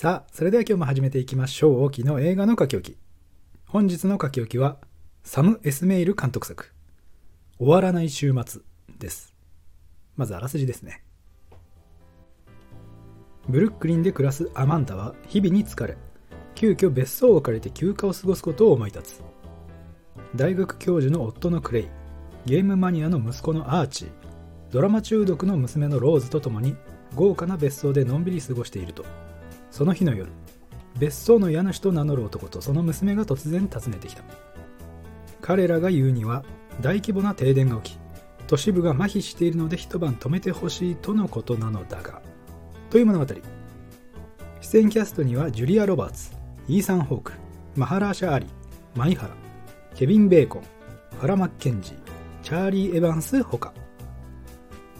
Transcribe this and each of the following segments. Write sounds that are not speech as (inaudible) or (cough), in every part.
さあ、それでは今日も始めていきましょう。大きの映画の書き置き。本日の書き置きは、サム・エスメイル監督作、終わらない週末です。まずあらすじですね。ブルックリンで暮らすアマンダは日々に疲れ、急遽別荘を借りて休暇を過ごすことを思い立つ。大学教授の夫のクレイ、ゲームマニアの息子のアーチー、ドラマ中毒の娘のローズと共に豪華な別荘でのんびり過ごしていると、その日の夜、別荘の家主と名乗る男とその娘が突然訪ねてきた。彼らが言うには大規模な停電が起き、都市部が麻痺しているので一晩止めてほしいとのことなのだが、という物語。出演キャストにはジュリア・ロバーツ、イーサン・ホーク、マハラーシャ・アリ、マイハラ、ケビン・ベーコン、ファラ・マッケンジー、チャーリー・エヴァンスほか。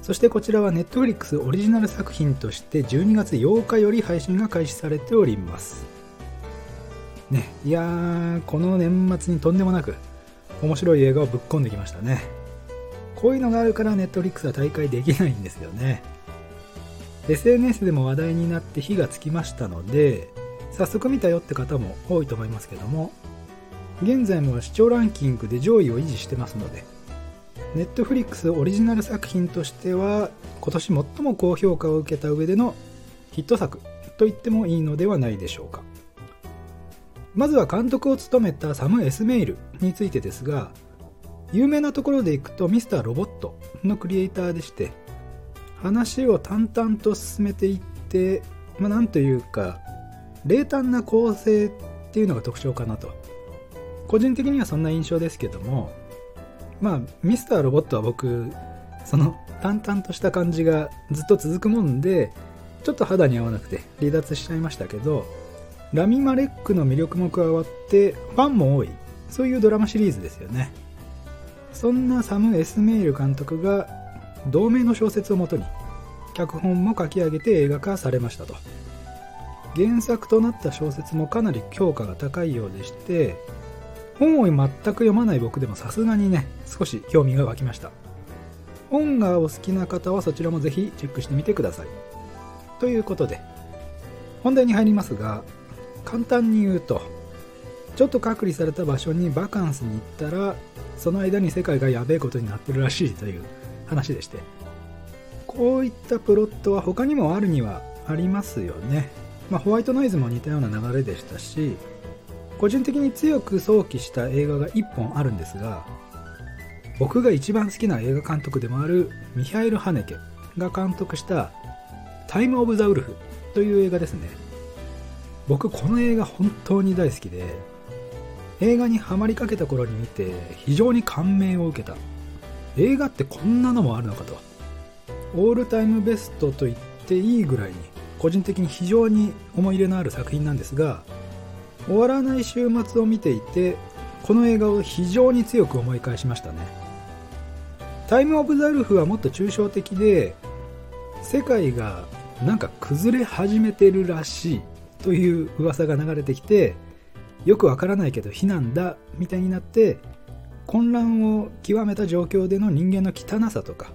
そしてこちらは Netflix オリジナル作品として12月8日より配信が開始されております。ね、いやー、この年末にとんでもなく面白い映画をぶっ込んできましたね。こういうのがあるから Netflix は大会できないんですよね。SNS でも話題になって火がつきましたので、早速見たよって方も多いと思いますけども、現在も視聴ランキングで上位を維持してますので、Netflix オリジナル作品としては今年最も高評価を受けた上でのヒット作と言ってもいいのではないでしょうか。まずは監督を務めたサム・エスメイルについてですが、有名なところでいくとミスターロボットのクリエイターでして、話を淡々と進めていって、まあ、なんというか、冷淡な構成っていうのが特徴かなと。個人的にはそんな印象ですけども、まあ、ミスターロボットは僕、その淡々とした感じがずっと続くもんで、ちょっと肌に合わなくて離脱しちゃいましたけど、ラミ・マレックの魅力も加わって、ファンも多い、そういうドラマシリーズですよね。そんなサム・エスメイル監督が、同名の小説をもとに、脚本も書き上げて映画化されましたと。原作となった小説もかなり評価が高いようでして、本を全く読まない僕でもさすがにね、少し興味が湧きました。本がお好きな方はそちらもぜひチェックしてみてください。ということで、本題に入りますが、簡単に言うと、ちょっと隔離された場所にバカンスに行ったら、その間に世界がやべえことになってるらしいという話でして、こういったプロットは他にもあるにはありますよね。まあ、ホワイトノイズも似たような流れでしたし、個人的に強く想起した映画が1本あるんですが、僕が一番好きな映画監督でもあるミハイル・ハネケが監督したタイム・オブ・ザ・ウルフという映画ですね。僕この映画本当に大好きで、映画にハマりかけた頃に見て非常に感銘を受けた。映画ってこんなのもあるのかと。オールタイムベストと言っていいぐらいに個人的に非常に思い入れのある作品なんですが、終わらない週末を見ていて、この映画を非常に強く思い返しましたね。タイム・オブ・ザ・ルフはもっと抽象的で、世界がなんか崩れ始めてるらしいという噂が流れてきて、よくわからないけど非難だみたいになって、混乱を極めた状況での人間の汚さとか、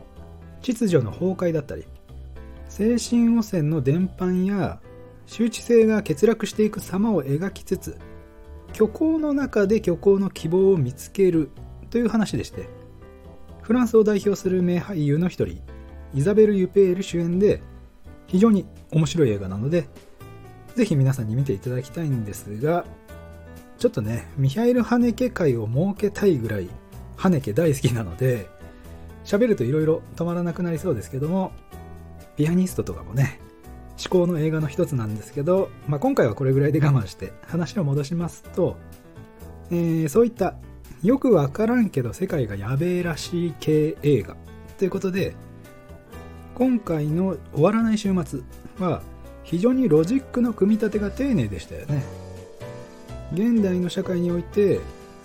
秩序の崩壊だったり、精神汚染の伝播や周知性が欠落していく様を描きつつ、虚構の中で虚構の希望を見つけるという話でして、フランスを代表する名俳優の一人、イザベル・ユペール主演で、非常に面白い映画なので、ぜひ皆さんに見ていただきたいんですが、ちょっとね、ミハイル・ハネケ会を設けたいぐらい、ハネケ大好きなので、喋ると色々止まらなくなりそうですけども、ピアニストとかもね、至高の映画の一つなんですけど、まあ、今回はこれぐらいで我慢して話を戻しますと、えーそういったよくわからんけど世界がやべえらしい系映画ということで今回の「終わらない週末」は非常にロジックの組み立てが丁寧でしたよね。現代の社会において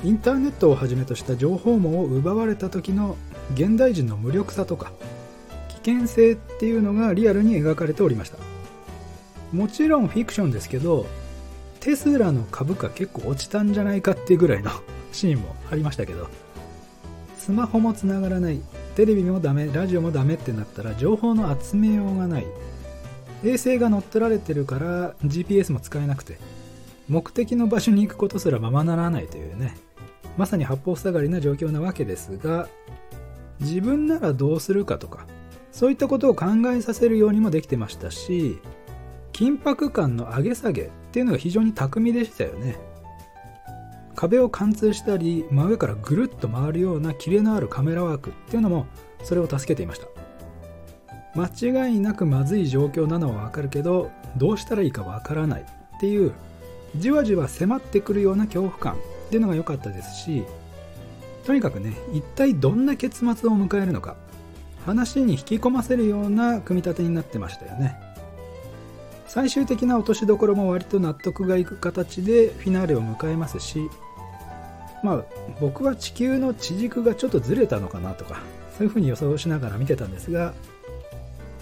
インターネットをはじめとした情報網を奪われた時の現代人の無力さとか危険性っていうのがリアルに描かれておりました。もちろんフィクションですけどテスラの株価結構落ちたんじゃないかっていうぐらいの (laughs) シーンもありましたけどスマホもつながらないテレビもダメラジオもダメってなったら情報の集めようがない衛星が乗っ取られてるから GPS も使えなくて目的の場所に行くことすらままならないというねまさに八方塞がりな状況なわけですが自分ならどうするかとかそういったことを考えさせるようにもできてましたし緊迫感の上げ下げっていうのが非常に巧みでしたよね。壁を貫通したり真上からぐるっと回るようなキレのあるカメラワークっていうのもそれを助けていました。間違いなくまずい状況なのはわかるけどどうしたらいいかわからないっていうじわじわ迫ってくるような恐怖感っていうのが良かったですしとにかくね一体どんな結末を迎えるのか話に引き込ませるような組み立てになってましたよね。最終的な落としどころも割と納得がいく形でフィナーレを迎えますしまあ僕は地球の地軸がちょっとずれたのかなとかそういう風に予想しながら見てたんですが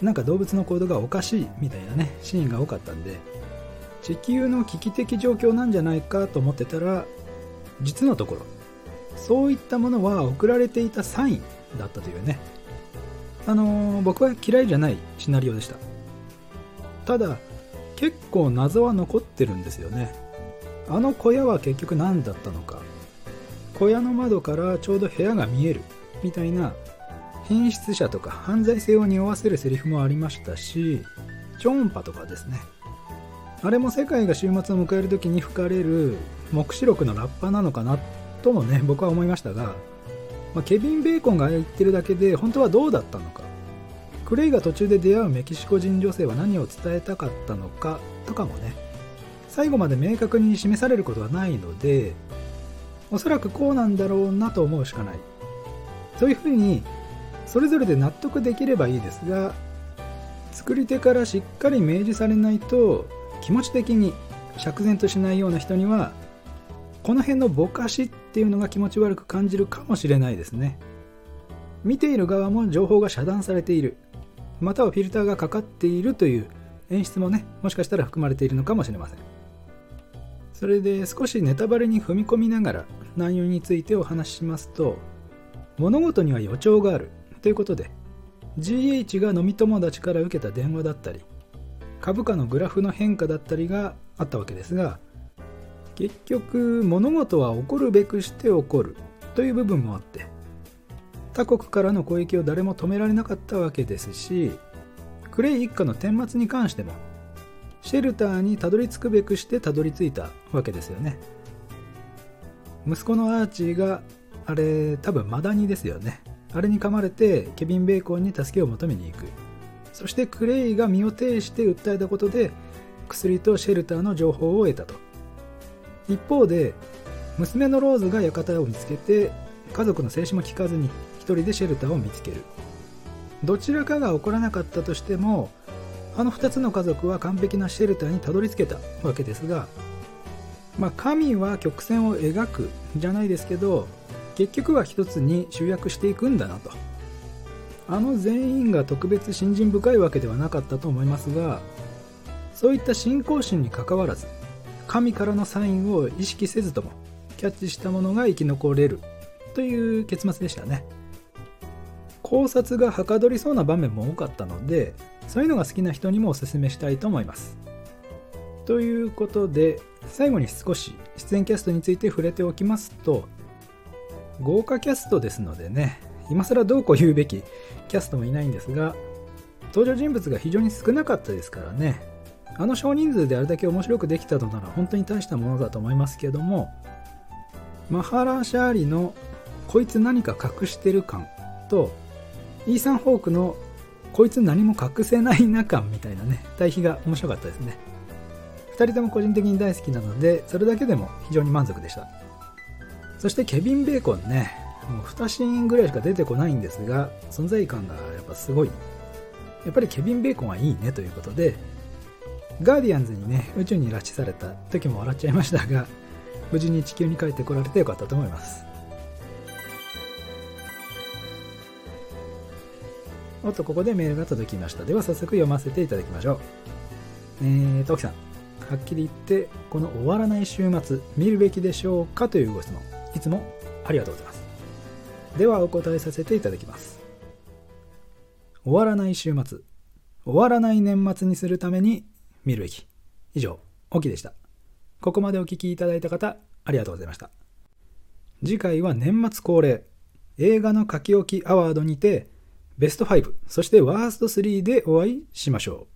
なんか動物の行動がおかしいみたいなねシーンが多かったんで地球の危機的状況なんじゃないかと思ってたら実のところそういったものは送られていたサインだったというねあのー、僕は嫌いじゃないシナリオでした。ただ結構謎は残ってるんですよね。あの小屋は結局何だったのか。小屋の窓からちょうど部屋が見える。みたいな。変質者とか犯罪性を匂わせるセリフもありましたし。超音波とかですね。あれも世界が終末を迎える時に吹かれる黙示録のラッパなのかなともね僕は思いましたが、まあ、ケビン・ベーコンが言ってるだけで本当はどうだったのか。クレイが途中で出会うメキシコ人女性は何を伝えたかったのかとかもね。最後まで明確に示されることはないのでおそらくこうなんだろうなと思うしかない。そういうふうにそれぞれで納得できればいいですが作り手からしっかり明示されないと気持ち的に釈然としないような人にはこの辺のぼかしっていうのが気持ち悪く感じるかもしれないですね。見ている側も情報が遮断されている。またはフィルターがかかっているという演出もねもしかしたら含まれているのかもしれません。それで少しネタバレに踏み込みながら内容についてお話ししますと物事には予兆があるということで GH が飲み友達から受けた電話だったり株価のグラフの変化だったりがあったわけですが結局物事は起こるべくして起こるという部分もあって他国からの攻撃を誰も止められなかったわけですしクレイ一家の顛末に関してもシェルターにたどり着くべくしてたどり着いたわけですよね。息子のアーチーがあれ多分マダニですよね。あれに噛まれてケビン・ベーコンに助けを求めに行く。そしてクレイが身を挺して訴えたことで薬とシェルターの情報を得たと。一方で娘のローズが館を見つけて家族の静止も聞かずに人でシェルターを見つける。どちらかが起こらなかったとしてもあの2つの家族は完璧なシェルターにたどり着けたわけですがまあ神は曲線を描くじゃないですけど結局は一つに集約していくんだなと。あの全員が特別信心深いわけではなかったと思いますがそういった信仰心にかかわらず神からのサインを意識せずともキャッチしたものが生き残れるという結末でしたね。考察がはかどりそうな場面も多かったのでそういうのが好きな人にもおすすめしたいと思います。ということで最後に少し出演キャストについて触れておきますと豪華キャストですのでね今更どうこう言うべきキャストもいないんですが登場人物が非常に少なかったですからねあの少人数であれだけ面白くできたのなら本当に大したものだと思いますけどもマハラ・シャーリのこいつ何か隠してる感とイーサン・ホークのこいつ何も隠せないな感みたいなね対比が面白かったですね。2人とも個人的に大好きなのでそれだけでも非常に満足でした。そしてケビン・ベーコンねもう2シーンぐらいしか出てこないんですが存在感がやっぱすごい。やっぱりケビン・ベーコンはいいねということでガーディアンズにね宇宙に拉致された時も笑っちゃいましたが無事に地球に帰ってこられてよかったと思います。おっと、ここでメールが届きました。では早速読ませていただきましょう。えーと、奥さん。はっきり言って、この終わらない週末、見るべきでしょうかというご質問。いつもありがとうございます。ではお答えさせていただきます。終わらない週末、終わらない年末にするために見るべき。以上、オキでした。ここまでお聴きいただいた方、ありがとうございました。次回は年末恒例、映画の書き置きアワードにて、ベスト5、そしてワースト3でお会いしましょう。